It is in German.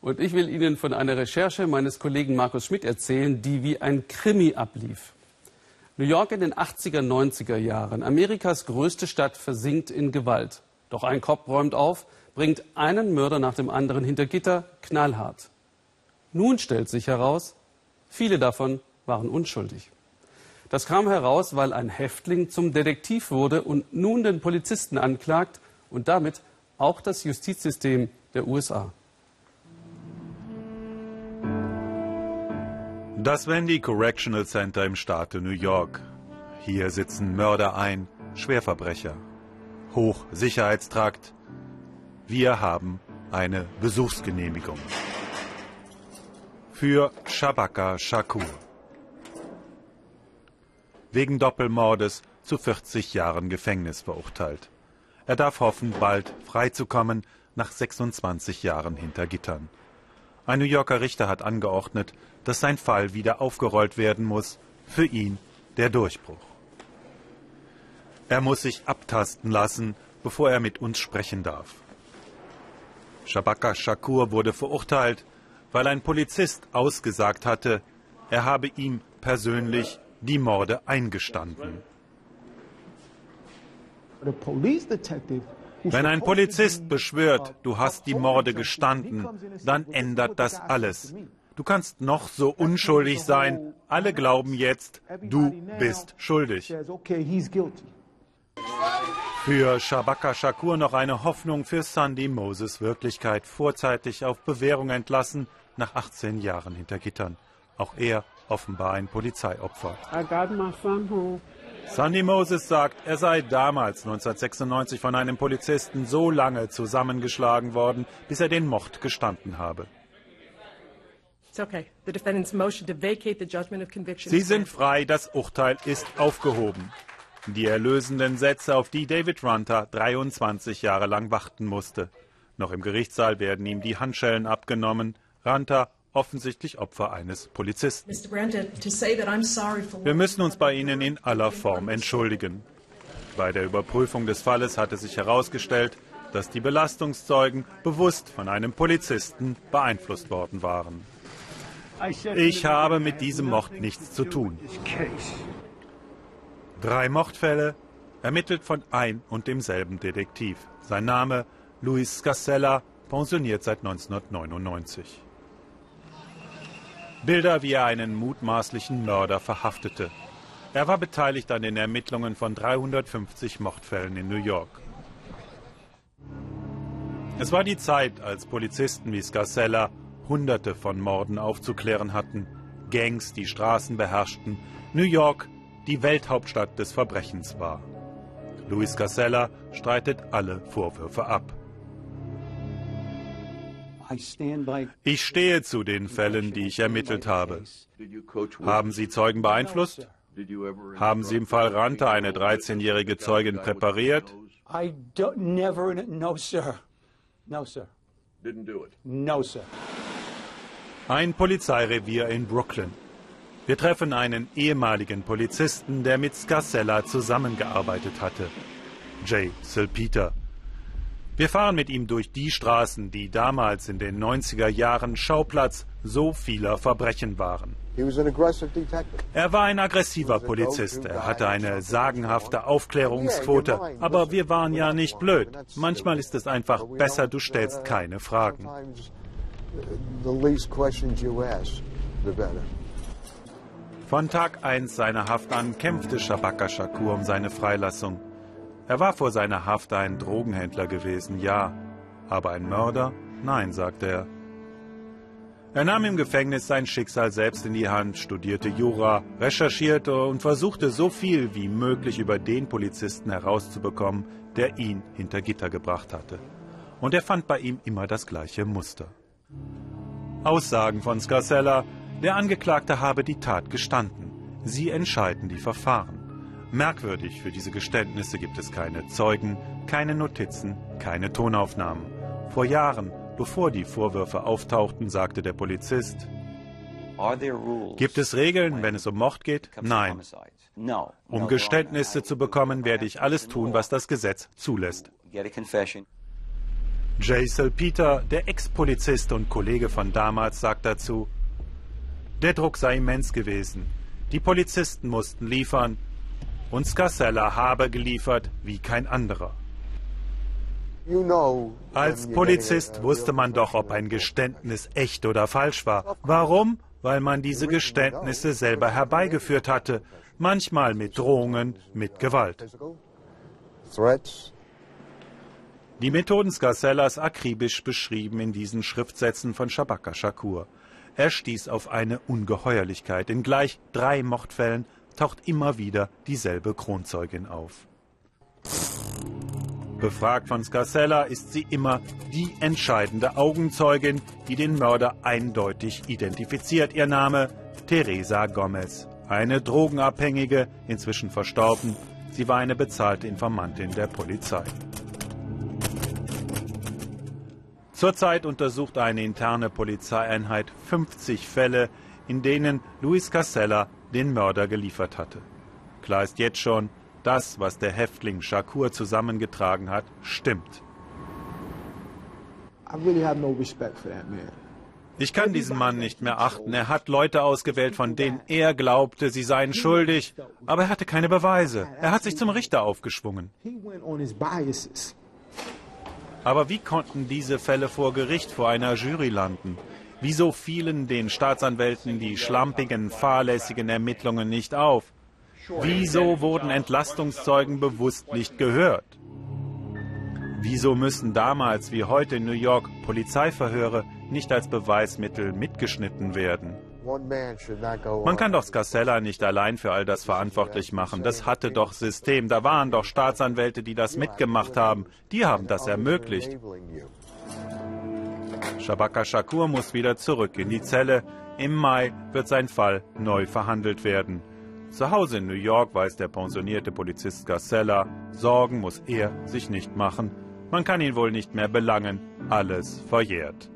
Und ich will Ihnen von einer Recherche meines Kollegen Markus Schmidt erzählen, die wie ein Krimi ablief. New York in den 80er, 90er Jahren. Amerikas größte Stadt versinkt in Gewalt. Doch ein Kopf räumt auf, bringt einen Mörder nach dem anderen hinter Gitter, knallhart. Nun stellt sich heraus, viele davon waren unschuldig. Das kam heraus, weil ein Häftling zum Detektiv wurde und nun den Polizisten anklagt und damit auch das Justizsystem der USA. Das Wendy Correctional Center im Staate New York. Hier sitzen Mörder ein, Schwerverbrecher. Hochsicherheitstrakt. Wir haben eine Besuchsgenehmigung. Für Shabaka Shakur. Wegen Doppelmordes zu 40 Jahren Gefängnis verurteilt. Er darf hoffen, bald freizukommen nach 26 Jahren hinter Gittern. Ein New Yorker Richter hat angeordnet, dass sein Fall wieder aufgerollt werden muss. Für ihn der Durchbruch. Er muss sich abtasten lassen, bevor er mit uns sprechen darf. Shabaka Shakur wurde verurteilt, weil ein Polizist ausgesagt hatte, er habe ihm persönlich die Morde eingestanden. Wenn ein Polizist beschwört, du hast die Morde gestanden, dann ändert das alles. Du kannst noch so unschuldig sein, alle glauben jetzt, du bist schuldig. Für Shabaka Shakur noch eine Hoffnung für Sandy Moses Wirklichkeit, vorzeitig auf Bewährung entlassen, nach 18 Jahren hinter Gittern. Auch er offenbar ein Polizeiopfer. Sandy Moses sagt, er sei damals 1996 von einem Polizisten so lange zusammengeschlagen worden, bis er den Mord gestanden habe. Sie sind frei, das Urteil ist aufgehoben. Die erlösenden Sätze, auf die David Runter 23 Jahre lang warten musste. Noch im Gerichtssaal werden ihm die Handschellen abgenommen. Runter offensichtlich Opfer eines Polizisten. Wir müssen uns bei Ihnen in aller Form entschuldigen. Bei der Überprüfung des Falles hatte sich herausgestellt, dass die Belastungszeugen bewusst von einem Polizisten beeinflusst worden waren. Ich habe mit diesem Mord nichts zu tun. Drei Mordfälle, ermittelt von ein und demselben Detektiv. Sein Name Luis Scasella, pensioniert seit 1999. Bilder, wie er einen mutmaßlichen Mörder verhaftete. Er war beteiligt an den Ermittlungen von 350 Mordfällen in New York. Es war die Zeit, als Polizisten wie Scarcella Hunderte von Morden aufzuklären hatten, Gangs die Straßen beherrschten, New York die Welthauptstadt des Verbrechens war. Luis Casella streitet alle Vorwürfe ab. Ich stehe zu den Fällen, die ich ermittelt habe. Haben Sie Zeugen beeinflusst? Haben Sie im Fall Rante eine 13-jährige Zeugin präpariert? Ein Polizeirevier in Brooklyn. Wir treffen einen ehemaligen Polizisten, der mit Scarcella zusammengearbeitet hatte. Jay Silpeter. Wir fahren mit ihm durch die Straßen, die damals in den 90er Jahren Schauplatz so vieler Verbrechen waren. Er war ein aggressiver Polizist. Er hatte eine sagenhafte Aufklärungsquote. Aber wir waren ja nicht blöd. Manchmal ist es einfach besser, du stellst keine Fragen. Von Tag 1 seiner Haft an kämpfte Shabaka Shakur um seine Freilassung. Er war vor seiner Haft ein Drogenhändler gewesen, ja. Aber ein Mörder? Nein, sagte er. Er nahm im Gefängnis sein Schicksal selbst in die Hand, studierte Jura, recherchierte und versuchte so viel wie möglich über den Polizisten herauszubekommen, der ihn hinter Gitter gebracht hatte. Und er fand bei ihm immer das gleiche Muster. Aussagen von Scarcella, der Angeklagte habe die Tat gestanden. Sie entscheiden die Verfahren. Merkwürdig, für diese Geständnisse gibt es keine Zeugen, keine Notizen, keine Tonaufnahmen. Vor Jahren, bevor die Vorwürfe auftauchten, sagte der Polizist, Gibt es Regeln, wenn es um Mord geht? Nein. Um Geständnisse zu bekommen, werde ich alles tun, was das Gesetz zulässt. Jason Peter, der Ex-Polizist und Kollege von damals, sagt dazu, der Druck sei immens gewesen. Die Polizisten mussten liefern und Scarcella habe geliefert wie kein anderer. Als Polizist wusste man doch, ob ein Geständnis echt oder falsch war. Warum? Weil man diese Geständnisse selber herbeigeführt hatte, manchmal mit Drohungen, mit Gewalt. Die Methoden Scarcellas akribisch beschrieben in diesen Schriftsätzen von Shabaka Shakur. Er stieß auf eine Ungeheuerlichkeit. In gleich drei Mordfällen taucht immer wieder dieselbe Kronzeugin auf. Befragt von Scarcella ist sie immer die entscheidende Augenzeugin, die den Mörder eindeutig identifiziert. Ihr Name Teresa Gomez, eine Drogenabhängige, inzwischen verstorben. Sie war eine bezahlte Informantin der Polizei. Zurzeit untersucht eine interne Polizeieinheit 50 Fälle, in denen Luis Casella den Mörder geliefert hatte. Klar ist jetzt schon, das, was der Häftling Shakur zusammengetragen hat, stimmt. Ich kann diesen Mann nicht mehr achten. Er hat Leute ausgewählt, von denen er glaubte, sie seien schuldig, aber er hatte keine Beweise. Er hat sich zum Richter aufgeschwungen. Aber wie konnten diese Fälle vor Gericht vor einer Jury landen? Wieso fielen den Staatsanwälten die schlampigen, fahrlässigen Ermittlungen nicht auf? Wieso wurden Entlastungszeugen bewusst nicht gehört? Wieso müssen damals wie heute in New York Polizeiverhöre nicht als Beweismittel mitgeschnitten werden? Man kann doch Scarcella nicht allein für all das verantwortlich machen. Das hatte doch System. Da waren doch Staatsanwälte, die das mitgemacht haben. Die haben das ermöglicht. Shabaka Shakur muss wieder zurück in die Zelle. Im Mai wird sein Fall neu verhandelt werden. Zu Hause in New York weiß der pensionierte Polizist Garcella, Sorgen muss er sich nicht machen. Man kann ihn wohl nicht mehr belangen. Alles verjährt.